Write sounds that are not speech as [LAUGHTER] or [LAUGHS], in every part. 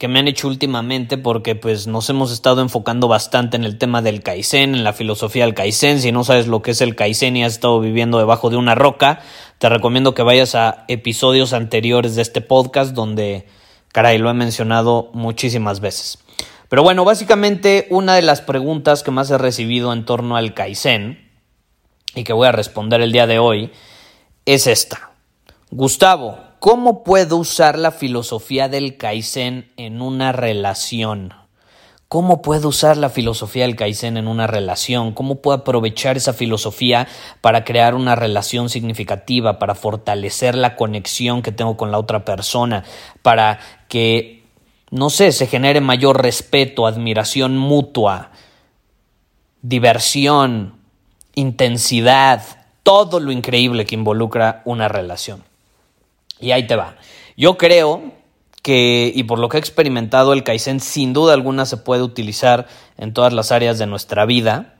que me han hecho últimamente porque pues nos hemos estado enfocando bastante en el tema del Kaizen, en la filosofía del Kaizen. Si no sabes lo que es el Kaizen y has estado viviendo debajo de una roca, te recomiendo que vayas a episodios anteriores de este podcast donde, caray, lo he mencionado muchísimas veces. Pero bueno, básicamente una de las preguntas que más he recibido en torno al Kaizen y que voy a responder el día de hoy es esta. Gustavo, ¿Cómo puedo usar la filosofía del Kaizen en una relación? ¿Cómo puedo usar la filosofía del Kaizen en una relación? ¿Cómo puedo aprovechar esa filosofía para crear una relación significativa, para fortalecer la conexión que tengo con la otra persona, para que, no sé, se genere mayor respeto, admiración mutua, diversión, intensidad, todo lo increíble que involucra una relación? Y ahí te va. Yo creo que, y por lo que he experimentado, el Kaizen sin duda alguna se puede utilizar en todas las áreas de nuestra vida.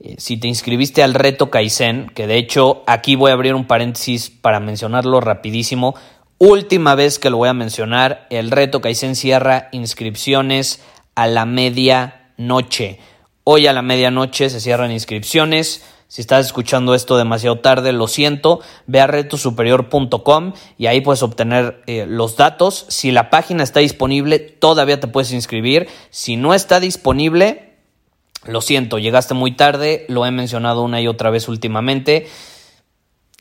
Eh, si te inscribiste al reto Kaizen, que de hecho aquí voy a abrir un paréntesis para mencionarlo rapidísimo, última vez que lo voy a mencionar, el reto Kaizen cierra inscripciones a la medianoche. Hoy a la medianoche se cierran inscripciones. Si estás escuchando esto demasiado tarde, lo siento, ve a retosuperior.com y ahí puedes obtener eh, los datos. Si la página está disponible, todavía te puedes inscribir. Si no está disponible, lo siento, llegaste muy tarde, lo he mencionado una y otra vez últimamente.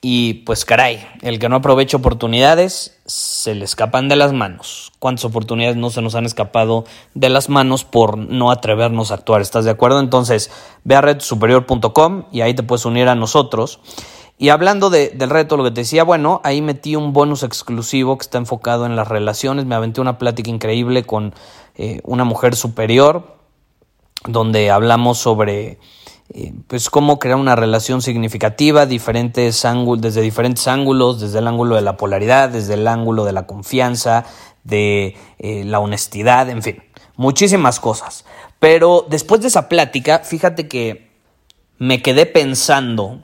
Y pues caray, el que no aprovecha oportunidades se le escapan de las manos. ¿Cuántas oportunidades no se nos han escapado de las manos por no atrevernos a actuar? ¿Estás de acuerdo? Entonces, ve a redsuperior.com y ahí te puedes unir a nosotros. Y hablando del reto, lo que te decía, bueno, ahí metí un bonus exclusivo que está enfocado en las relaciones. Me aventé una plática increíble con eh, una mujer superior, donde hablamos sobre pues cómo crear una relación significativa diferentes ángulos, desde diferentes ángulos, desde el ángulo de la polaridad, desde el ángulo de la confianza, de eh, la honestidad, en fin, muchísimas cosas. Pero después de esa plática, fíjate que me quedé pensando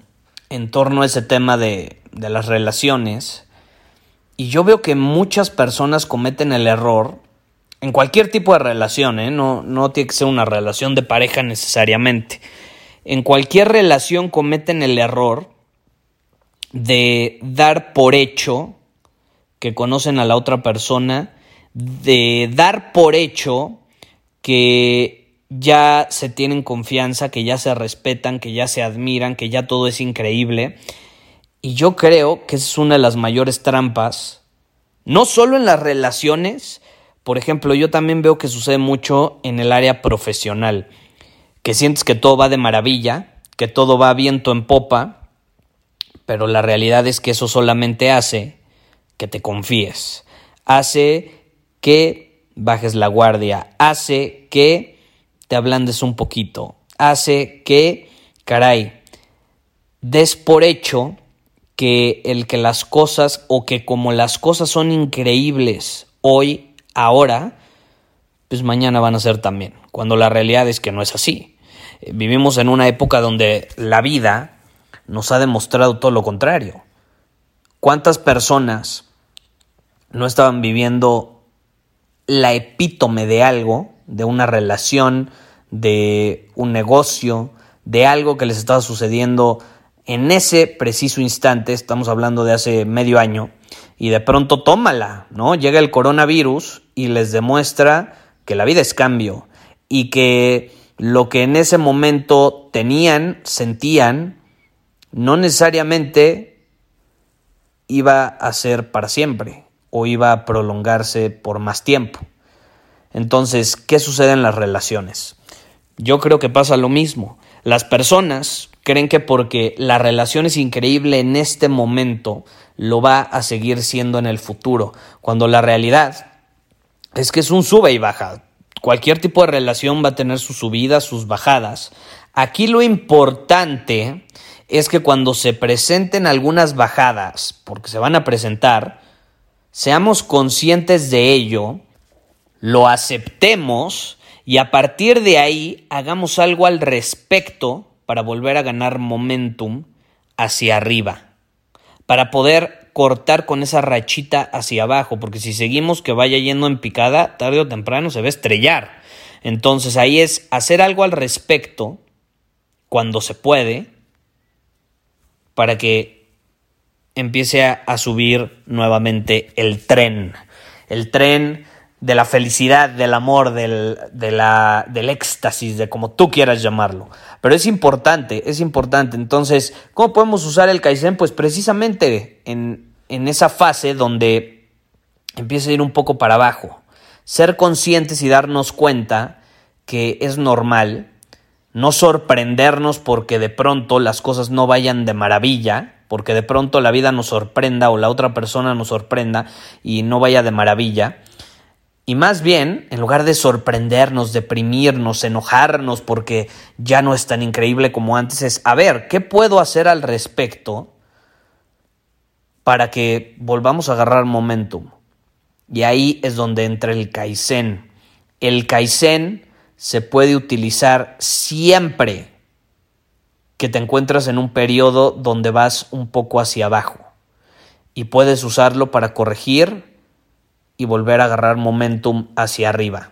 en torno a ese tema de, de las relaciones y yo veo que muchas personas cometen el error en cualquier tipo de relación, ¿eh? no, no tiene que ser una relación de pareja necesariamente en cualquier relación cometen el error de dar por hecho que conocen a la otra persona, de dar por hecho que ya se tienen confianza, que ya se respetan, que ya se admiran, que ya todo es increíble. Y yo creo que es una de las mayores trampas, no solo en las relaciones, por ejemplo, yo también veo que sucede mucho en el área profesional que sientes que todo va de maravilla, que todo va viento en popa, pero la realidad es que eso solamente hace que te confíes, hace que bajes la guardia, hace que te ablandes un poquito, hace que, caray, des por hecho que el que las cosas o que como las cosas son increíbles hoy, ahora, pues mañana van a ser también, cuando la realidad es que no es así. Eh, vivimos en una época donde la vida nos ha demostrado todo lo contrario. ¿Cuántas personas no estaban viviendo la epítome de algo, de una relación, de un negocio, de algo que les estaba sucediendo en ese preciso instante, estamos hablando de hace medio año, y de pronto tómala, ¿no? Llega el coronavirus y les demuestra que la vida es cambio y que lo que en ese momento tenían, sentían, no necesariamente iba a ser para siempre o iba a prolongarse por más tiempo. Entonces, ¿qué sucede en las relaciones? Yo creo que pasa lo mismo. Las personas creen que porque la relación es increíble en este momento, lo va a seguir siendo en el futuro, cuando la realidad es que es un sube y baja. Cualquier tipo de relación va a tener sus subidas, sus bajadas. Aquí lo importante es que cuando se presenten algunas bajadas, porque se van a presentar, seamos conscientes de ello, lo aceptemos y a partir de ahí hagamos algo al respecto para volver a ganar momentum hacia arriba, para poder cortar con esa rachita hacia abajo, porque si seguimos que vaya yendo en picada, tarde o temprano se va a estrellar. Entonces ahí es hacer algo al respecto cuando se puede para que empiece a, subir nuevamente el tren. El tren de la felicidad, del amor, del, de la, del éxtasis, de como tú quieras llamarlo. Pero es importante, es importante. Entonces, ¿cómo podemos usar el Kaizen? Pues precisamente en, en esa fase donde empieza a ir un poco para abajo. Ser conscientes y darnos cuenta que es normal, no sorprendernos porque de pronto las cosas no vayan de maravilla, porque de pronto la vida nos sorprenda o la otra persona nos sorprenda y no vaya de maravilla y más bien, en lugar de sorprendernos, deprimirnos, enojarnos porque ya no es tan increíble como antes, es, a ver, ¿qué puedo hacer al respecto para que volvamos a agarrar momentum? Y ahí es donde entra el Kaizen. El Kaizen se puede utilizar siempre que te encuentras en un periodo donde vas un poco hacia abajo. Y puedes usarlo para corregir y volver a agarrar momentum hacia arriba.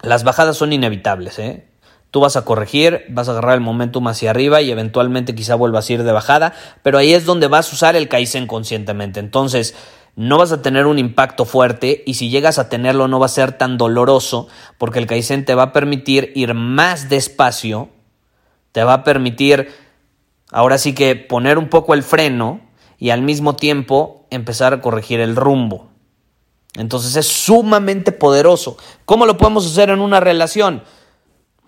Las bajadas son inevitables, ¿eh? Tú vas a corregir, vas a agarrar el momentum hacia arriba y eventualmente quizá vuelvas a ir de bajada, pero ahí es donde vas a usar el Kaizen conscientemente. Entonces, no vas a tener un impacto fuerte y si llegas a tenerlo no va a ser tan doloroso porque el Kaizen te va a permitir ir más despacio, te va a permitir ahora sí que poner un poco el freno y al mismo tiempo empezar a corregir el rumbo. Entonces es sumamente poderoso. ¿Cómo lo podemos hacer en una relación?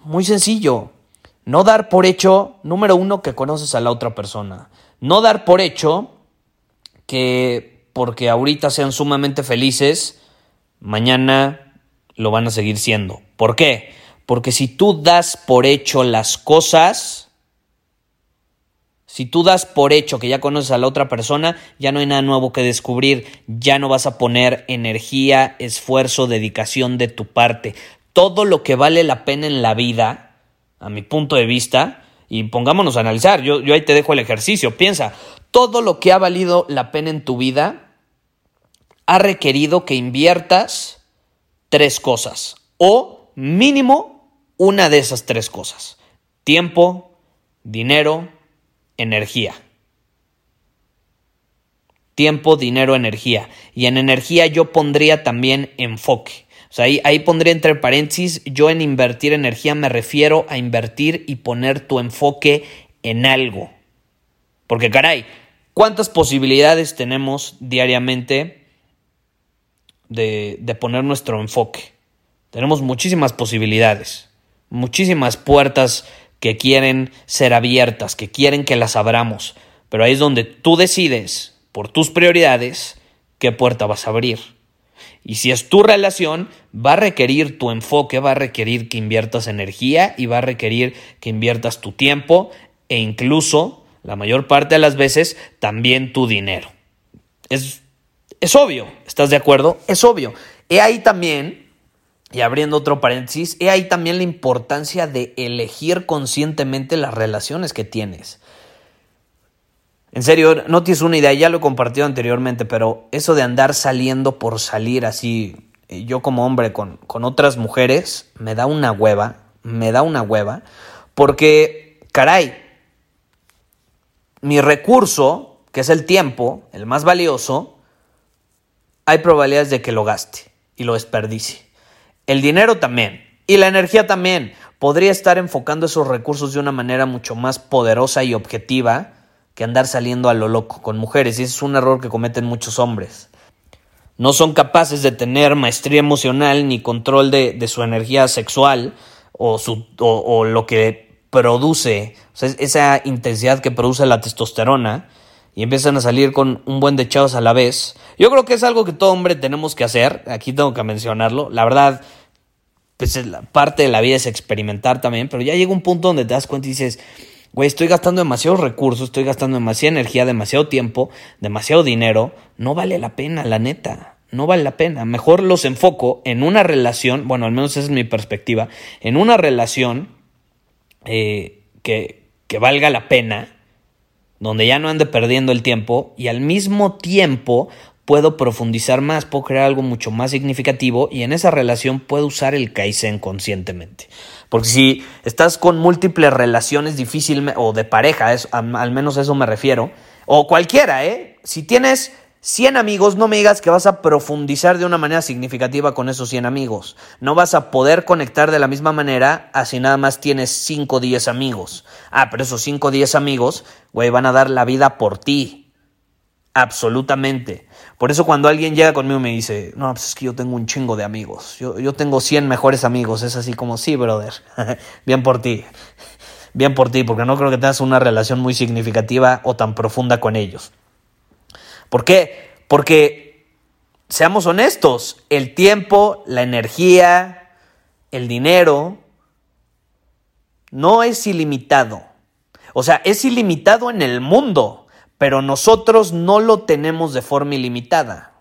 Muy sencillo. No dar por hecho, número uno, que conoces a la otra persona. No dar por hecho que porque ahorita sean sumamente felices, mañana lo van a seguir siendo. ¿Por qué? Porque si tú das por hecho las cosas, si tú das por hecho que ya conoces a la otra persona, ya no hay nada nuevo que descubrir, ya no vas a poner energía, esfuerzo, dedicación de tu parte. Todo lo que vale la pena en la vida, a mi punto de vista, y pongámonos a analizar, yo, yo ahí te dejo el ejercicio, piensa, todo lo que ha valido la pena en tu vida ha requerido que inviertas tres cosas, o mínimo una de esas tres cosas. Tiempo, dinero, energía. Tiempo, dinero, energía. Y en energía yo pondría también enfoque. O sea, ahí, ahí pondría entre paréntesis, yo en invertir energía me refiero a invertir y poner tu enfoque en algo. Porque caray, ¿cuántas posibilidades tenemos diariamente de, de poner nuestro enfoque? Tenemos muchísimas posibilidades, muchísimas puertas que quieren ser abiertas, que quieren que las abramos. Pero ahí es donde tú decides, por tus prioridades, qué puerta vas a abrir. Y si es tu relación, va a requerir tu enfoque, va a requerir que inviertas energía y va a requerir que inviertas tu tiempo e incluso, la mayor parte de las veces, también tu dinero. Es, es obvio, ¿estás de acuerdo? Es obvio. Y ahí también y abriendo otro paréntesis, he ahí también la importancia de elegir conscientemente las relaciones que tienes. En serio, no tienes una idea, ya lo he compartido anteriormente, pero eso de andar saliendo por salir así, eh, yo como hombre con, con otras mujeres, me da una hueva, me da una hueva, porque, caray, mi recurso, que es el tiempo, el más valioso, hay probabilidades de que lo gaste y lo desperdicie. El dinero también. Y la energía también. Podría estar enfocando esos recursos de una manera mucho más poderosa y objetiva que andar saliendo a lo loco con mujeres. Y ese es un error que cometen muchos hombres. No son capaces de tener maestría emocional ni control de, su energía sexual o, su, lo que produce, esa intensidad que produce la testosterona y empiezan a salir con un buen de chavos a la vez. Yo creo que es algo que todo hombre tenemos que hacer, aquí tengo que mencionarlo. La verdad, pues parte de la vida es experimentar también, pero ya llega un punto donde te das cuenta y dices, güey, estoy gastando demasiados recursos, estoy gastando demasiada energía, demasiado tiempo, demasiado dinero, no vale la pena, la neta. No vale la pena. Mejor los enfoco en una relación, bueno, al menos esa es mi perspectiva, en una relación eh, que, que valga la pena, donde ya no ande perdiendo el tiempo y al mismo tiempo puedo profundizar más, puedo crear algo mucho más significativo y en esa relación puedo usar el Kaizen conscientemente. Porque si estás con múltiples relaciones difíciles o de pareja, al menos a eso me refiero, o cualquiera, ¿eh? Si tienes 100 amigos, no me digas que vas a profundizar de una manera significativa con esos 100 amigos. No vas a poder conectar de la misma manera así nada más tienes 5 o 10 amigos. Ah, pero esos 5 o 10 amigos, güey, van a dar la vida por ti. Absolutamente. Por eso cuando alguien llega conmigo y me dice, no, pues es que yo tengo un chingo de amigos. Yo, yo tengo 100 mejores amigos. Es así como, sí, brother. [LAUGHS] Bien por ti. Bien por ti, porque no creo que tengas una relación muy significativa o tan profunda con ellos. ¿Por qué? Porque, seamos honestos, el tiempo, la energía, el dinero, no es ilimitado. O sea, es ilimitado en el mundo, pero nosotros no lo tenemos de forma ilimitada.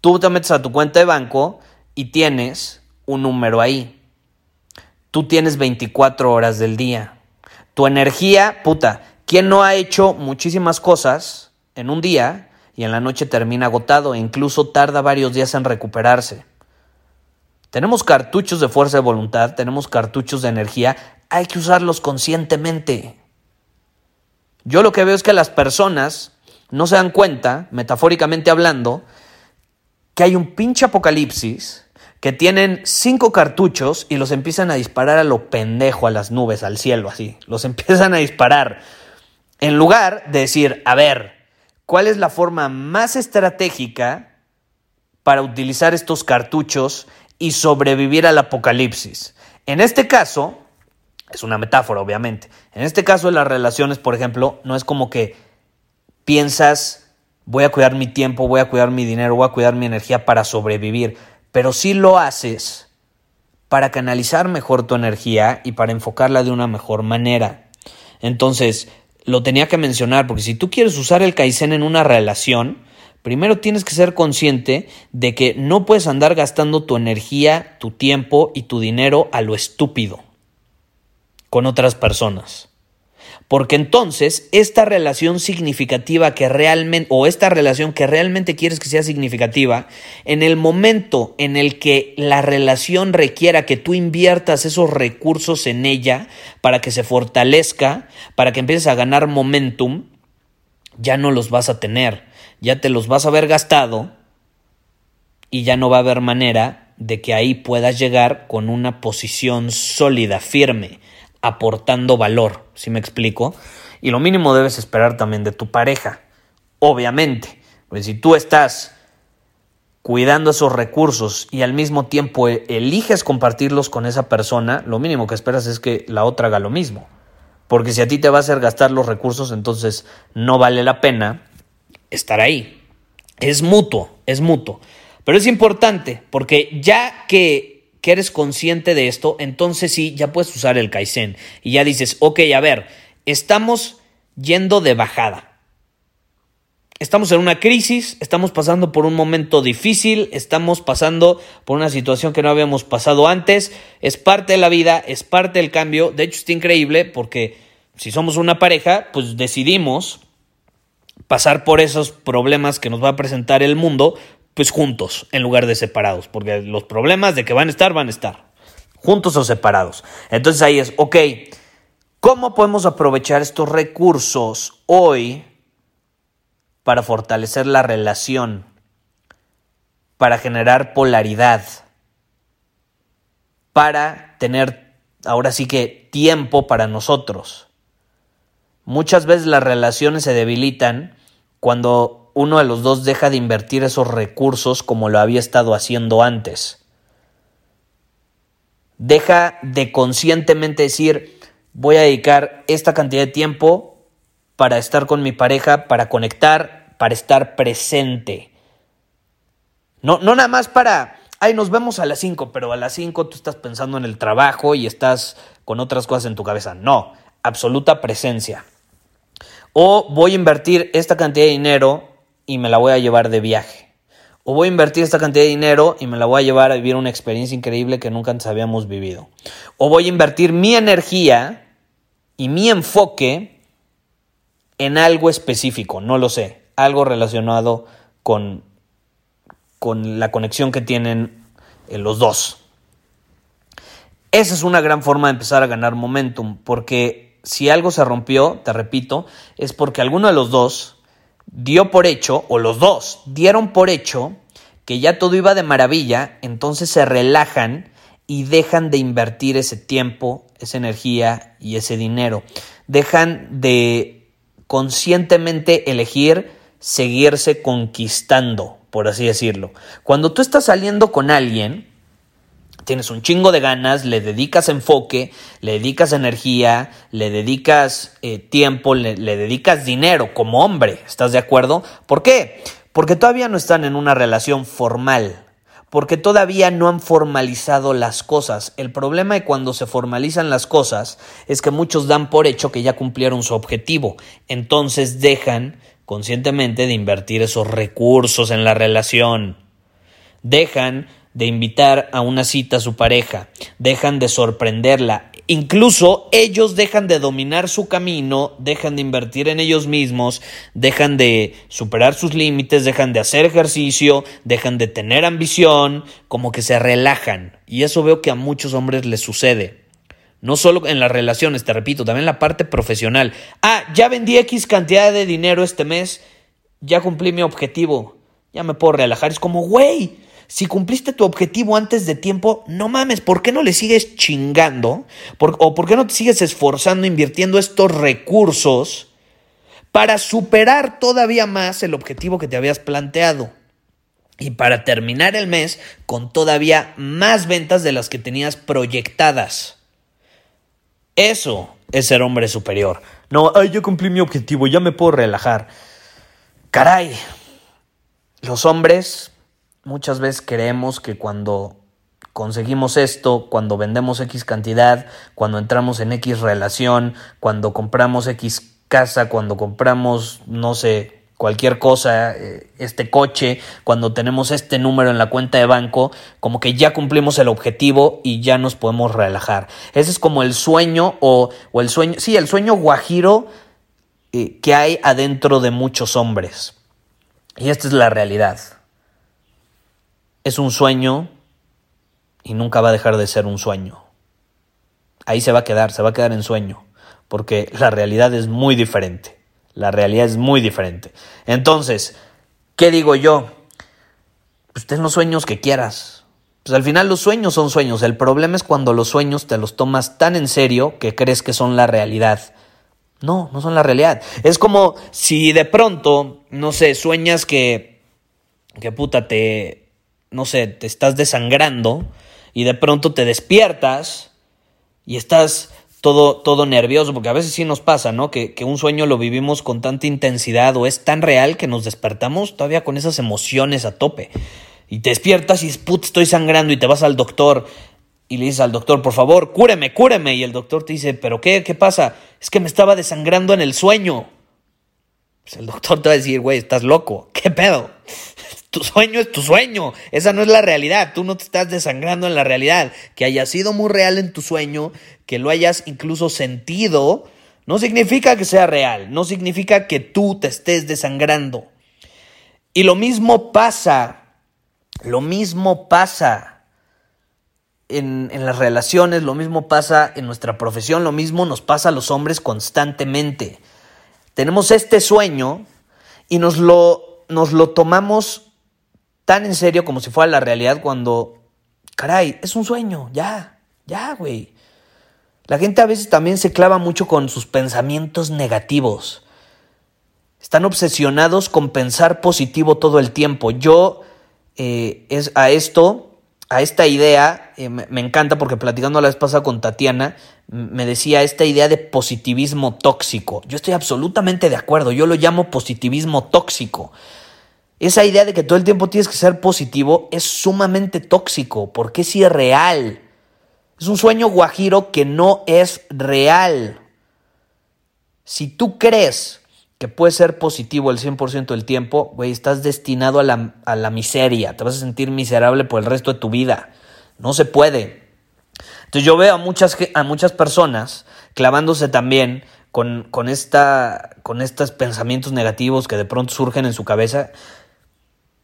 Tú te metes a tu cuenta de banco y tienes un número ahí. Tú tienes 24 horas del día. Tu energía, puta, ¿quién no ha hecho muchísimas cosas? en un día y en la noche termina agotado e incluso tarda varios días en recuperarse. Tenemos cartuchos de fuerza de voluntad, tenemos cartuchos de energía, hay que usarlos conscientemente. Yo lo que veo es que las personas no se dan cuenta, metafóricamente hablando, que hay un pinche apocalipsis, que tienen cinco cartuchos y los empiezan a disparar a lo pendejo, a las nubes, al cielo, así. Los [LAUGHS] empiezan a disparar. En lugar de decir, a ver, cuál es la forma más estratégica para utilizar estos cartuchos y sobrevivir al apocalipsis. En este caso, es una metáfora obviamente, en este caso de las relaciones, por ejemplo, no es como que piensas, voy a cuidar mi tiempo, voy a cuidar mi dinero, voy a cuidar mi energía para sobrevivir, pero sí lo haces para canalizar mejor tu energía y para enfocarla de una mejor manera. Entonces, lo tenía que mencionar, porque si tú quieres usar el Kaizen en una relación, primero tienes que ser consciente de que no puedes andar gastando tu energía, tu tiempo y tu dinero a lo estúpido con otras personas. Porque entonces esta relación significativa que realmente, o esta relación que realmente quieres que sea significativa, en el momento en el que la relación requiera que tú inviertas esos recursos en ella para que se fortalezca, para que empieces a ganar momentum, ya no los vas a tener, ya te los vas a haber gastado y ya no va a haber manera de que ahí puedas llegar con una posición sólida, firme aportando valor, si me explico? Y lo mínimo debes esperar también de tu pareja, obviamente. Pues si tú estás cuidando esos recursos y al mismo tiempo eliges compartirlos con esa persona, lo mínimo que esperas es que la otra haga lo mismo. Porque si a ti te va a hacer gastar los recursos, entonces no vale la pena estar ahí. Es mutuo, es mutuo. Pero es importante porque ya que que eres consciente de esto, entonces sí, ya puedes usar el Kaizen. Y ya dices, ok, a ver, estamos yendo de bajada. Estamos en una crisis, estamos pasando por un momento difícil, estamos pasando por una situación que no habíamos pasado antes, es parte de la vida, es parte del cambio, de hecho está increíble porque si somos una pareja, pues decidimos pasar por esos problemas que nos va a presentar el mundo pues juntos en lugar de separados, porque los problemas de que van a estar, van a estar, juntos o separados. Entonces ahí es, ok, ¿cómo podemos aprovechar estos recursos hoy para fortalecer la relación, para generar polaridad, para tener ahora sí que tiempo para nosotros. Muchas veces las relaciones se debilitan cuando uno de los dos deja de invertir esos recursos como lo había estado haciendo antes. Deja de conscientemente decir, voy a dedicar esta cantidad de tiempo para estar con mi pareja, para conectar, para estar presente. No, no nada más para, ay, nos vemos a las 5, pero a las 5 tú estás pensando en el trabajo y estás con otras cosas en tu cabeza. No, absoluta presencia. O voy a invertir esta cantidad de dinero y me la voy a llevar de viaje. O voy a invertir esta cantidad de dinero y me la voy a llevar a vivir una experiencia increíble que nunca antes habíamos vivido. O voy a invertir mi energía y mi enfoque en algo específico, no lo sé, algo relacionado con, con la conexión que tienen eh, los dos. Esa es una gran forma de empezar a ganar momentum, porque si algo se rompió, te repito, es porque alguno de los dos dio por hecho, o los dos dieron por hecho, que ya todo iba de maravilla, entonces se relajan y dejan de invertir ese tiempo, esa energía y ese dinero. Dejan de conscientemente elegir seguirse conquistando, por así decirlo. Cuando tú estás saliendo con alguien, tienes un chingo de ganas, le dedicas enfoque, le dedicas energía, le dedicas eh, tiempo, le, dedicas dinero como hombre, ¿estás de acuerdo? ¿Por qué? Porque todavía no están en una relación formal, porque todavía no han formalizado las cosas. El problema de cuando se formalizan las cosas es que muchos dan por hecho que ya cumplieron su objetivo, entonces dejan conscientemente de invertir esos recursos en la relación. Dejan de invitar a una cita a su pareja, dejan de sorprenderla, incluso ellos dejan de dominar su camino, dejan de invertir en ellos mismos, dejan de superar sus límites, dejan de hacer ejercicio, dejan de tener ambición, como que se relajan. Y eso veo que a muchos hombres les sucede. No solo en las relaciones, te repito, también en la parte profesional. Ah, ya vendí X cantidad de dinero este mes, ya cumplí mi objetivo, ya me puedo relajar. Es como, güey, si cumpliste tu objetivo antes de tiempo, no mames, ¿por qué no le sigues chingando? ¿O por qué no te sigues esforzando, invirtiendo estos recursos para superar todavía más el objetivo que te habías planteado? Y para terminar el mes con todavía más ventas de las que tenías proyectadas. Eso es ser hombre superior. No, ay, yo cumplí mi objetivo, ya me puedo relajar. Caray, los hombres muchas veces creemos que cuando conseguimos esto, cuando vendemos X cantidad, cuando entramos en X relación, cuando compramos X casa, cuando compramos, no sé, cualquier cosa, eh, este coche, cuando tenemos este número en la cuenta de banco, como que ya cumplimos el objetivo y ya nos podemos relajar. Ese es como el sueño o, o el sueño, sí, el sueño guajiro eh, que hay adentro de muchos hombres. Y esta es la realidad es un sueño y nunca va a dejar de ser un sueño. Ahí se va a quedar, se va a quedar en sueño, porque la realidad es muy diferente. La realidad es muy diferente. Entonces, ¿qué digo yo? Pues ten los sueños que quieras. Pues al final los sueños son sueños. El problema es cuando los sueños te los tomas tan en serio que crees que son la realidad. No, no son la realidad. Es como si de pronto, no sé, sueñas que, que puta, te, no sé, te estás desangrando y de pronto te despiertas y estás todo, todo nervioso, porque a veces sí nos pasa, ¿no? Que, que, un sueño lo vivimos con tanta intensidad o es tan real que nos despertamos todavía con esas emociones a tope. Y te despiertas y put, estoy sangrando y te vas al doctor y le dices al doctor, por favor, cúreme, cúreme. Y el doctor te dice, ¿pero qué? ¿Qué pasa? Es que me estaba desangrando en el sueño. Pues el doctor te va a decir, güey, estás loco, ¿qué pedo? Tu sueño es tu sueño. Esa no es la realidad. Tú no te estás desangrando en la realidad. Que haya sido muy real en tu sueño, que lo hayas incluso sentido, no significa que sea real. No significa que tú te estés desangrando. Y lo mismo pasa, lo mismo pasa en, en las relaciones, lo mismo pasa en nuestra profesión, lo mismo nos pasa a los hombres constantemente. Tenemos este sueño y nos lo, nos lo tomamos tan en serio como si fuera la realidad cuando, caray, es un sueño, ya, Ya, güey. La gente a veces también se clava mucho con sus pensamientos negativos. Están obsesionados con pensar positivo todo el tiempo. Yo eh, es a esto, a esta idea, eh, me, me, encanta porque platicando la vez pasada con Tatiana, me decía esta idea de positivismo tóxico. Yo estoy absolutamente de acuerdo, yo lo llamo positivismo tóxico. Esa idea de que todo el tiempo tienes que ser positivo es sumamente tóxico porque es irreal. Es un sueño guajiro que no es real. Si tú crees que puedes ser positivo el 100% del tiempo, güey, estás destinado a la, a la miseria. Te vas a sentir miserable por el resto de tu vida. No se puede. Entonces yo veo a muchas, a muchas personas clavándose también con, con, esta, con estos pensamientos negativos que de pronto surgen en su cabeza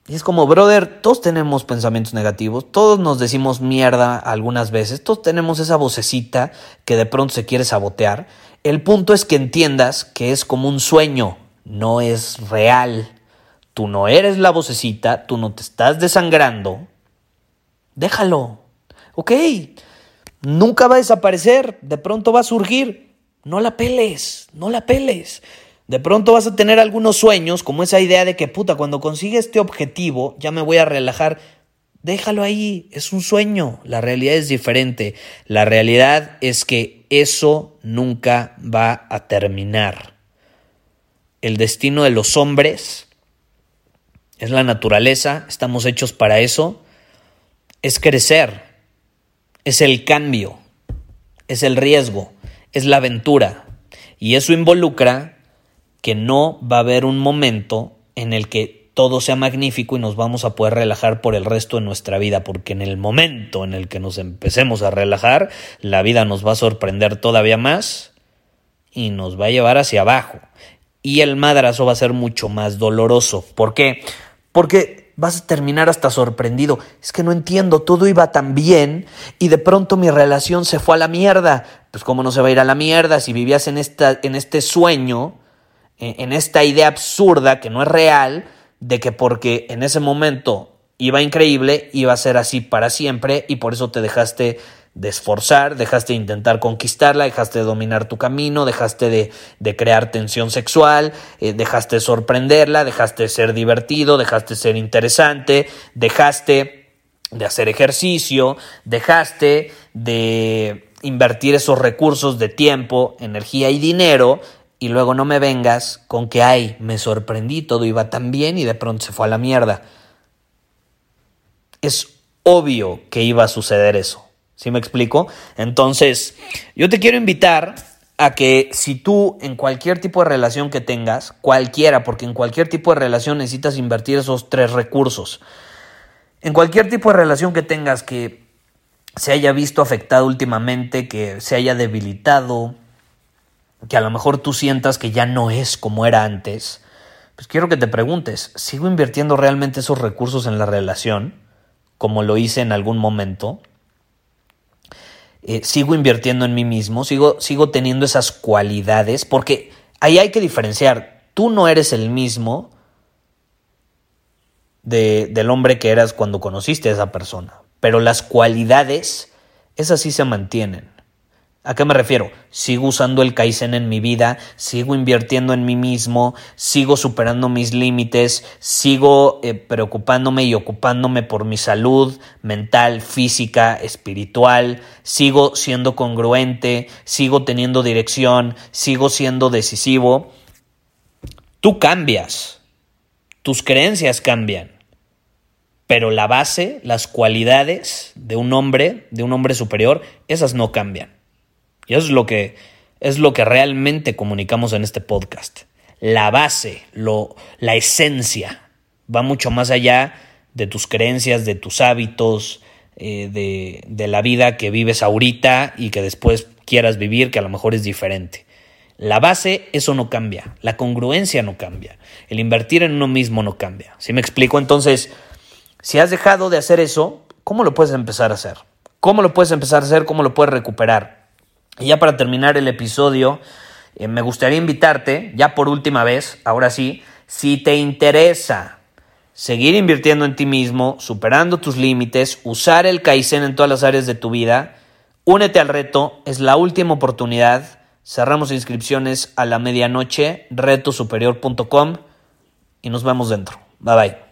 y es como, brother, todos tenemos pensamientos negativos, todos nos decimos mierda algunas veces, todos tenemos esa vocecita que de pronto se quiere sabotear. El punto es que entiendas que es como un sueño, no es real. Tú no eres la vocecita, tú no te estás desangrando. Déjalo. Ok, nunca va a desaparecer, de pronto va a surgir. No la peles, no la peles. De pronto vas a tener algunos sueños, como esa idea de que, puta, cuando consiga este objetivo, ya me voy a relajar. Déjalo ahí, es un sueño. La realidad es diferente. La realidad es que eso nunca va a terminar. El destino de los hombres es la naturaleza, estamos hechos para eso. Es crecer, es el cambio, es el riesgo, es la aventura. Y eso involucra que no va a haber un momento en el que todo sea magnífico y nos vamos a poder relajar por el resto de nuestra vida, porque en el momento en el que nos empecemos a relajar, la vida nos va a sorprender todavía más y nos va a llevar hacia abajo. Y el madrazo va a ser mucho más doloroso. ¿Por qué? Porque vas a terminar hasta sorprendido. Es que no entiendo, todo iba tan bien y de pronto mi relación se fue a la mierda. Pues cómo no se va a ir a la mierda si vivías en, esta, en este sueño en esta idea absurda que no es real de que porque en ese momento iba increíble, iba a ser así para siempre y por eso te dejaste de esforzar, dejaste de intentar conquistarla, dejaste de dominar tu camino, dejaste de, crear tensión sexual, eh, dejaste de sorprenderla, dejaste de ser divertido, dejaste de ser interesante, dejaste de hacer ejercicio, dejaste de invertir esos recursos de tiempo, energía y dinero y luego no me vengas con que, ay, me sorprendí, todo iba tan bien y de pronto se fue a la mierda. Es obvio que iba a suceder eso. ¿Sí me explico? Entonces, yo te quiero invitar a que si tú en cualquier tipo de relación que tengas, cualquiera, porque en cualquier tipo de relación necesitas invertir esos tres recursos. En cualquier tipo de relación que tengas que se haya visto afectado últimamente, que se haya debilitado, que a lo mejor tú sientas que ya no es como era antes, pues quiero que te preguntes, ¿sigo invirtiendo realmente esos recursos en la relación, como lo hice en algún momento? Eh, ¿Sigo invirtiendo en mí mismo? ¿Sigo, ¿Sigo teniendo esas cualidades? Porque ahí hay que diferenciar, tú no eres el mismo de, del hombre que eras cuando conociste a esa persona, pero las cualidades, esas sí se mantienen. ¿A qué me refiero? Sigo usando el Kaizen en mi vida, sigo invirtiendo en mí mismo, sigo superando mis límites, sigo eh, preocupándome y ocupándome por mi salud mental, física, espiritual, sigo siendo congruente, sigo teniendo dirección, sigo siendo decisivo. Tú cambias, tus creencias cambian, pero la base, las cualidades de un hombre, de un hombre superior, esas no cambian. Y eso es lo que, es lo que realmente comunicamos en este podcast. La base, lo, la esencia, va mucho más allá de tus creencias, de tus hábitos, eh, de, de la vida que vives ahorita y que después quieras vivir, que a lo mejor es diferente. La base, eso no cambia. La congruencia no cambia. El invertir en uno mismo no cambia. ¿Sí me explico? Entonces, si has dejado de hacer eso, ¿cómo lo puedes empezar a hacer? ¿Cómo lo puedes empezar a hacer? ¿Cómo lo puedes recuperar? Y ya para terminar el episodio, eh, me gustaría invitarte, ya por última vez, ahora sí, si te interesa seguir invirtiendo en ti mismo, superando tus límites, usar el Kaizen en todas las áreas de tu vida, Únete al reto, es la última oportunidad. Cerramos inscripciones a la medianoche, retosuperior.com y nos vemos dentro. Bye bye.